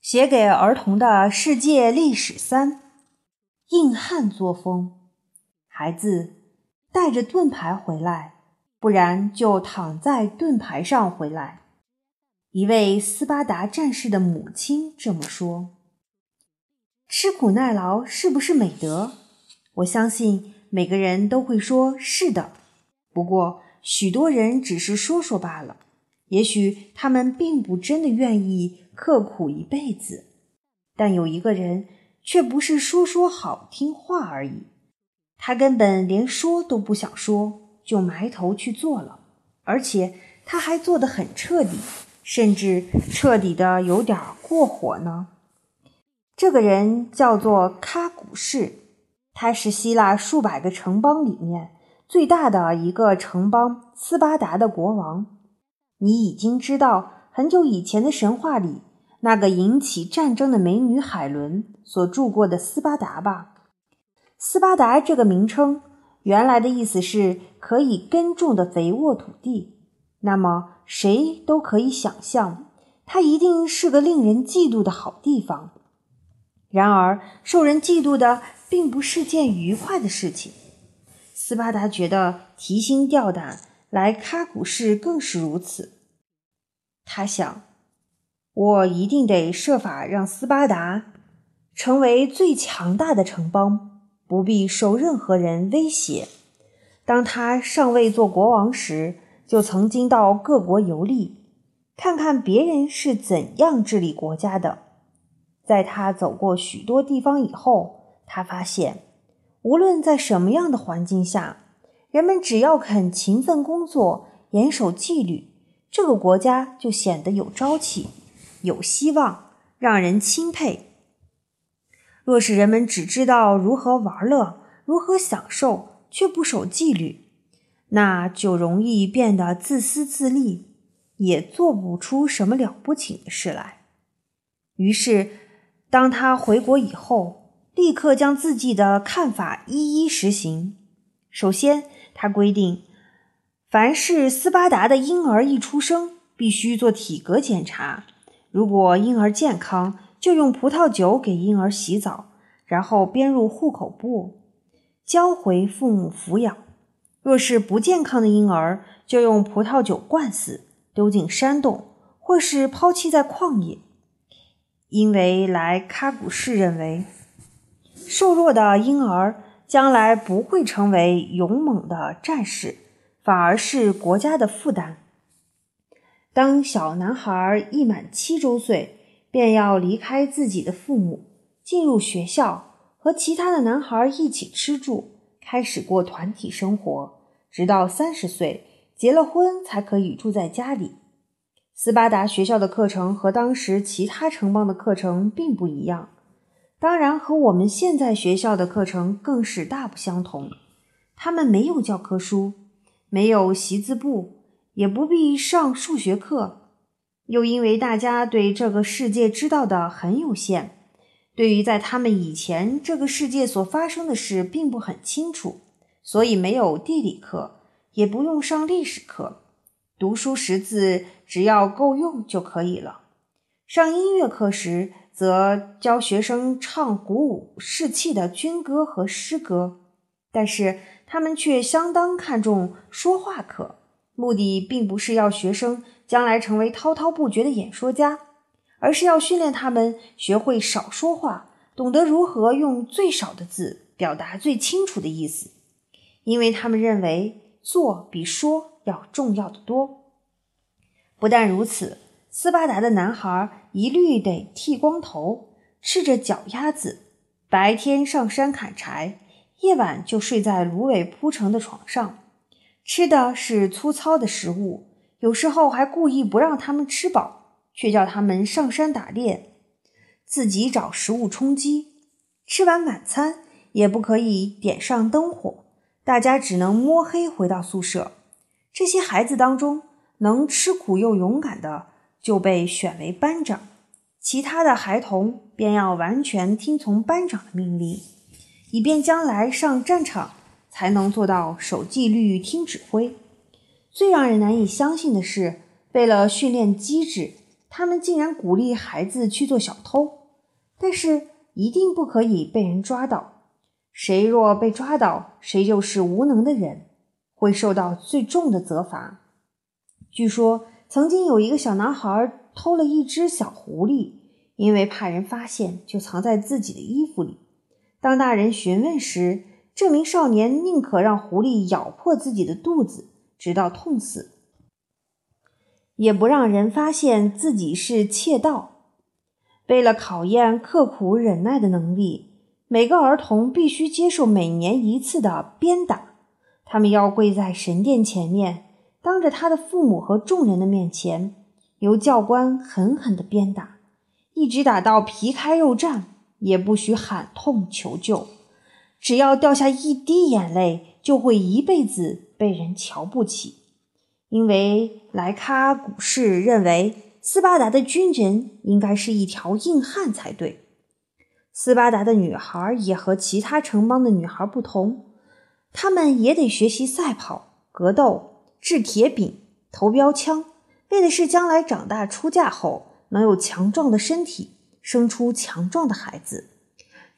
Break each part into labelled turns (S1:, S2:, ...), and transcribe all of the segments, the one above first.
S1: 写给儿童的世界历史三：硬汉作风。孩子带着盾牌回来，不然就躺在盾牌上回来。一位斯巴达战士的母亲这么说。吃苦耐劳是不是美德？我相信每个人都会说是的。不过许多人只是说说罢了。也许他们并不真的愿意刻苦一辈子，但有一个人却不是说说好听话而已，他根本连说都不想说，就埋头去做了，而且他还做得很彻底，甚至彻底的有点过火呢。这个人叫做喀古士，他是希腊数百个城邦里面最大的一个城邦斯巴达的国王。你已经知道很久以前的神话里那个引起战争的美女海伦所住过的斯巴达吧？斯巴达这个名称原来的意思是可以耕种的肥沃土地。那么谁都可以想象，它一定是个令人嫉妒的好地方。然而，受人嫉妒的并不是件愉快的事情。斯巴达觉得提心吊胆。来喀古市更是如此。他想，我一定得设法让斯巴达成为最强大的城邦，不必受任何人威胁。当他尚未做国王时，就曾经到各国游历，看看别人是怎样治理国家的。在他走过许多地方以后，他发现，无论在什么样的环境下。人们只要肯勤奋工作、严守纪律，这个国家就显得有朝气、有希望，让人钦佩。若是人们只知道如何玩乐、如何享受，却不守纪律，那就容易变得自私自利，也做不出什么了不起的事来。于是，当他回国以后，立刻将自己的看法一一实行。首先，他规定，凡是斯巴达的婴儿一出生，必须做体格检查。如果婴儿健康，就用葡萄酒给婴儿洗澡，然后编入户口簿，交回父母抚养。若是不健康的婴儿，就用葡萄酒灌死，丢进山洞，或是抛弃在旷野。因为来喀古市认为，瘦弱的婴儿。将来不会成为勇猛的战士，反而是国家的负担。当小男孩一满七周岁，便要离开自己的父母，进入学校，和其他的男孩一起吃住，开始过团体生活，直到三十岁结了婚才可以住在家里。斯巴达学校的课程和当时其他城邦的课程并不一样。当然，和我们现在学校的课程更是大不相同。他们没有教科书，没有习字簿，也不必上数学课。又因为大家对这个世界知道的很有限，对于在他们以前这个世界所发生的事并不很清楚，所以没有地理课，也不用上历史课。读书识字只要够用就可以了。上音乐课时。则教学生唱鼓舞士气的军歌和诗歌，但是他们却相当看重说话课，目的并不是要学生将来成为滔滔不绝的演说家，而是要训练他们学会少说话，懂得如何用最少的字表达最清楚的意思，因为他们认为做比说要重要的多。不但如此。斯巴达的男孩一律得剃光头，赤着脚丫子，白天上山砍柴，夜晚就睡在芦苇铺成的床上，吃的是粗糙的食物，有时候还故意不让他们吃饱，却叫他们上山打猎，自己找食物充饥。吃完晚餐也不可以点上灯火，大家只能摸黑回到宿舍。这些孩子当中，能吃苦又勇敢的。就被选为班长，其他的孩童便要完全听从班长的命令，以便将来上战场才能做到守纪律、听指挥。最让人难以相信的是，为了训练机智，他们竟然鼓励孩子去做小偷，但是一定不可以被人抓到。谁若被抓到，谁就是无能的人，会受到最重的责罚。据说曾经有一个小男孩偷了一只小狐狸，因为怕人发现，就藏在自己的衣服里。当大人询问时，这名少年宁可让狐狸咬破自己的肚子，直到痛死。也不让人发现自己是窃盗。为了考验刻苦忍耐的能力，每个儿童必须接受每年一次的鞭打。他们要跪在神殿前面，当着他的父母和众人的面前，由教官狠狠地鞭打，一直打到皮开肉绽，也不许喊痛求救。只要掉下一滴眼泪，就会一辈子被人瞧不起。因为莱卡古士认为斯巴达的军人应该是一条硬汉才对。斯巴达的女孩也和其他城邦的女孩不同，她们也得学习赛跑、格斗、制铁饼、投标枪，为的是将来长大出嫁后能有强壮的身体，生出强壮的孩子。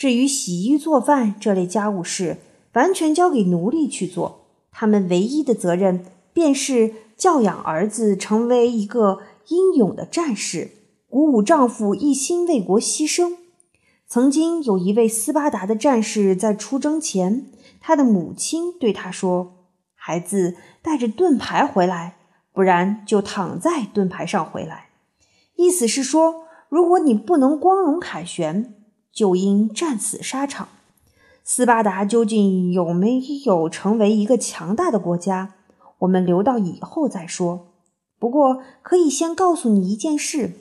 S1: 至于洗衣做饭这类家务事，完全交给奴隶去做，他们唯一的责任。便是教养儿子成为一个英勇的战士，鼓舞丈夫一心为国牺牲。曾经有一位斯巴达的战士在出征前，他的母亲对他说：“孩子，带着盾牌回来，不然就躺在盾牌上回来。”意思是说，如果你不能光荣凯旋，就应战死沙场。斯巴达究竟有没有成为一个强大的国家？我们留到以后再说。不过，可以先告诉你一件事：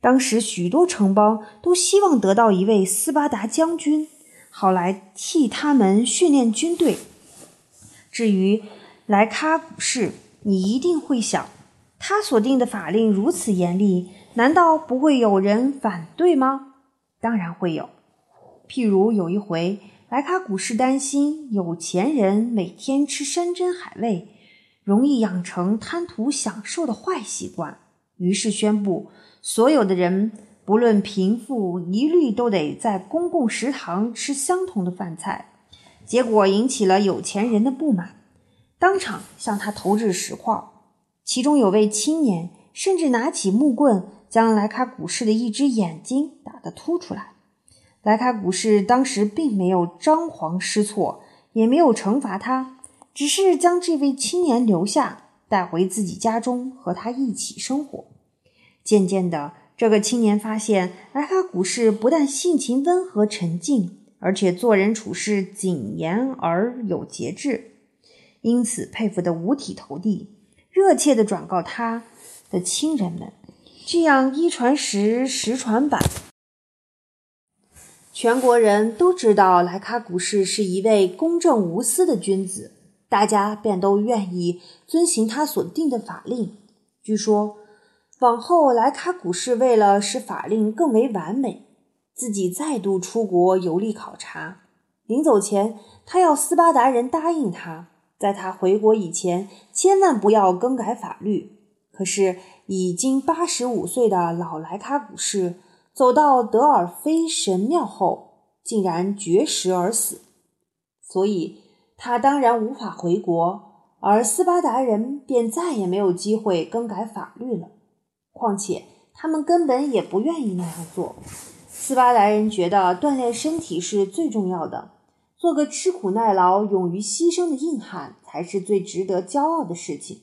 S1: 当时许多城邦都希望得到一位斯巴达将军，好来替他们训练军队。至于莱卡古士，你一定会想，他所定的法令如此严厉，难道不会有人反对吗？当然会有。譬如有一回，莱卡古士担心有钱人每天吃山珍海味。容易养成贪图享受的坏习惯，于是宣布所有的人，不论贫富，一律都得在公共食堂吃相同的饭菜。结果引起了有钱人的不满，当场向他投掷石块。其中有位青年甚至拿起木棍，将莱卡古士的一只眼睛打得凸出来。莱卡古士当时并没有张皇失措，也没有惩罚他。只是将这位青年留下，带回自己家中和他一起生活。渐渐的，这个青年发现莱卡古士不但性情温和沉静，而且做人处事谨严而有节制，因此佩服得五体投地，热切地转告他的亲人们。这样一传十，十传百，全国人都知道莱卡古市是一位公正无私的君子。大家便都愿意遵行他所定的法令。据说，往后莱卡古市为了使法令更为完美，自己再度出国游历考察。临走前，他要斯巴达人答应他，在他回国以前，千万不要更改法律。可是，已经八十五岁的老莱卡古市走到德尔菲神庙后，竟然绝食而死。所以。他当然无法回国，而斯巴达人便再也没有机会更改法律了。况且他们根本也不愿意那样做。斯巴达人觉得锻炼身体是最重要的，做个吃苦耐劳、勇于牺牲的硬汉才是最值得骄傲的事情。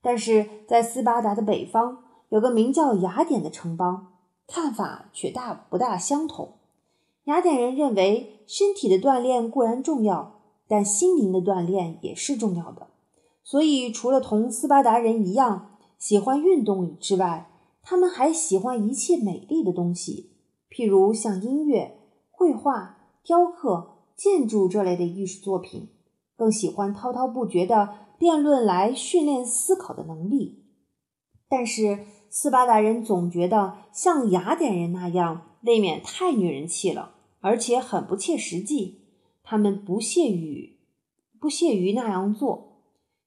S1: 但是在斯巴达的北方，有个名叫雅典的城邦，看法却大不大相同。雅典人认为，身体的锻炼固然重要。但心灵的锻炼也是重要的，所以除了同斯巴达人一样喜欢运动之外，他们还喜欢一切美丽的东西，譬如像音乐、绘画、雕刻、建筑这类的艺术作品，更喜欢滔滔不绝的辩论来训练思考的能力。但是斯巴达人总觉得像雅典人那样未免太女人气了，而且很不切实际。他们不屑于不屑于那样做，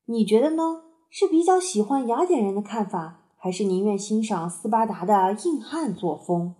S1: 你觉得呢？是比较喜欢雅典人的看法，还是宁愿欣赏斯巴达的硬汉作风？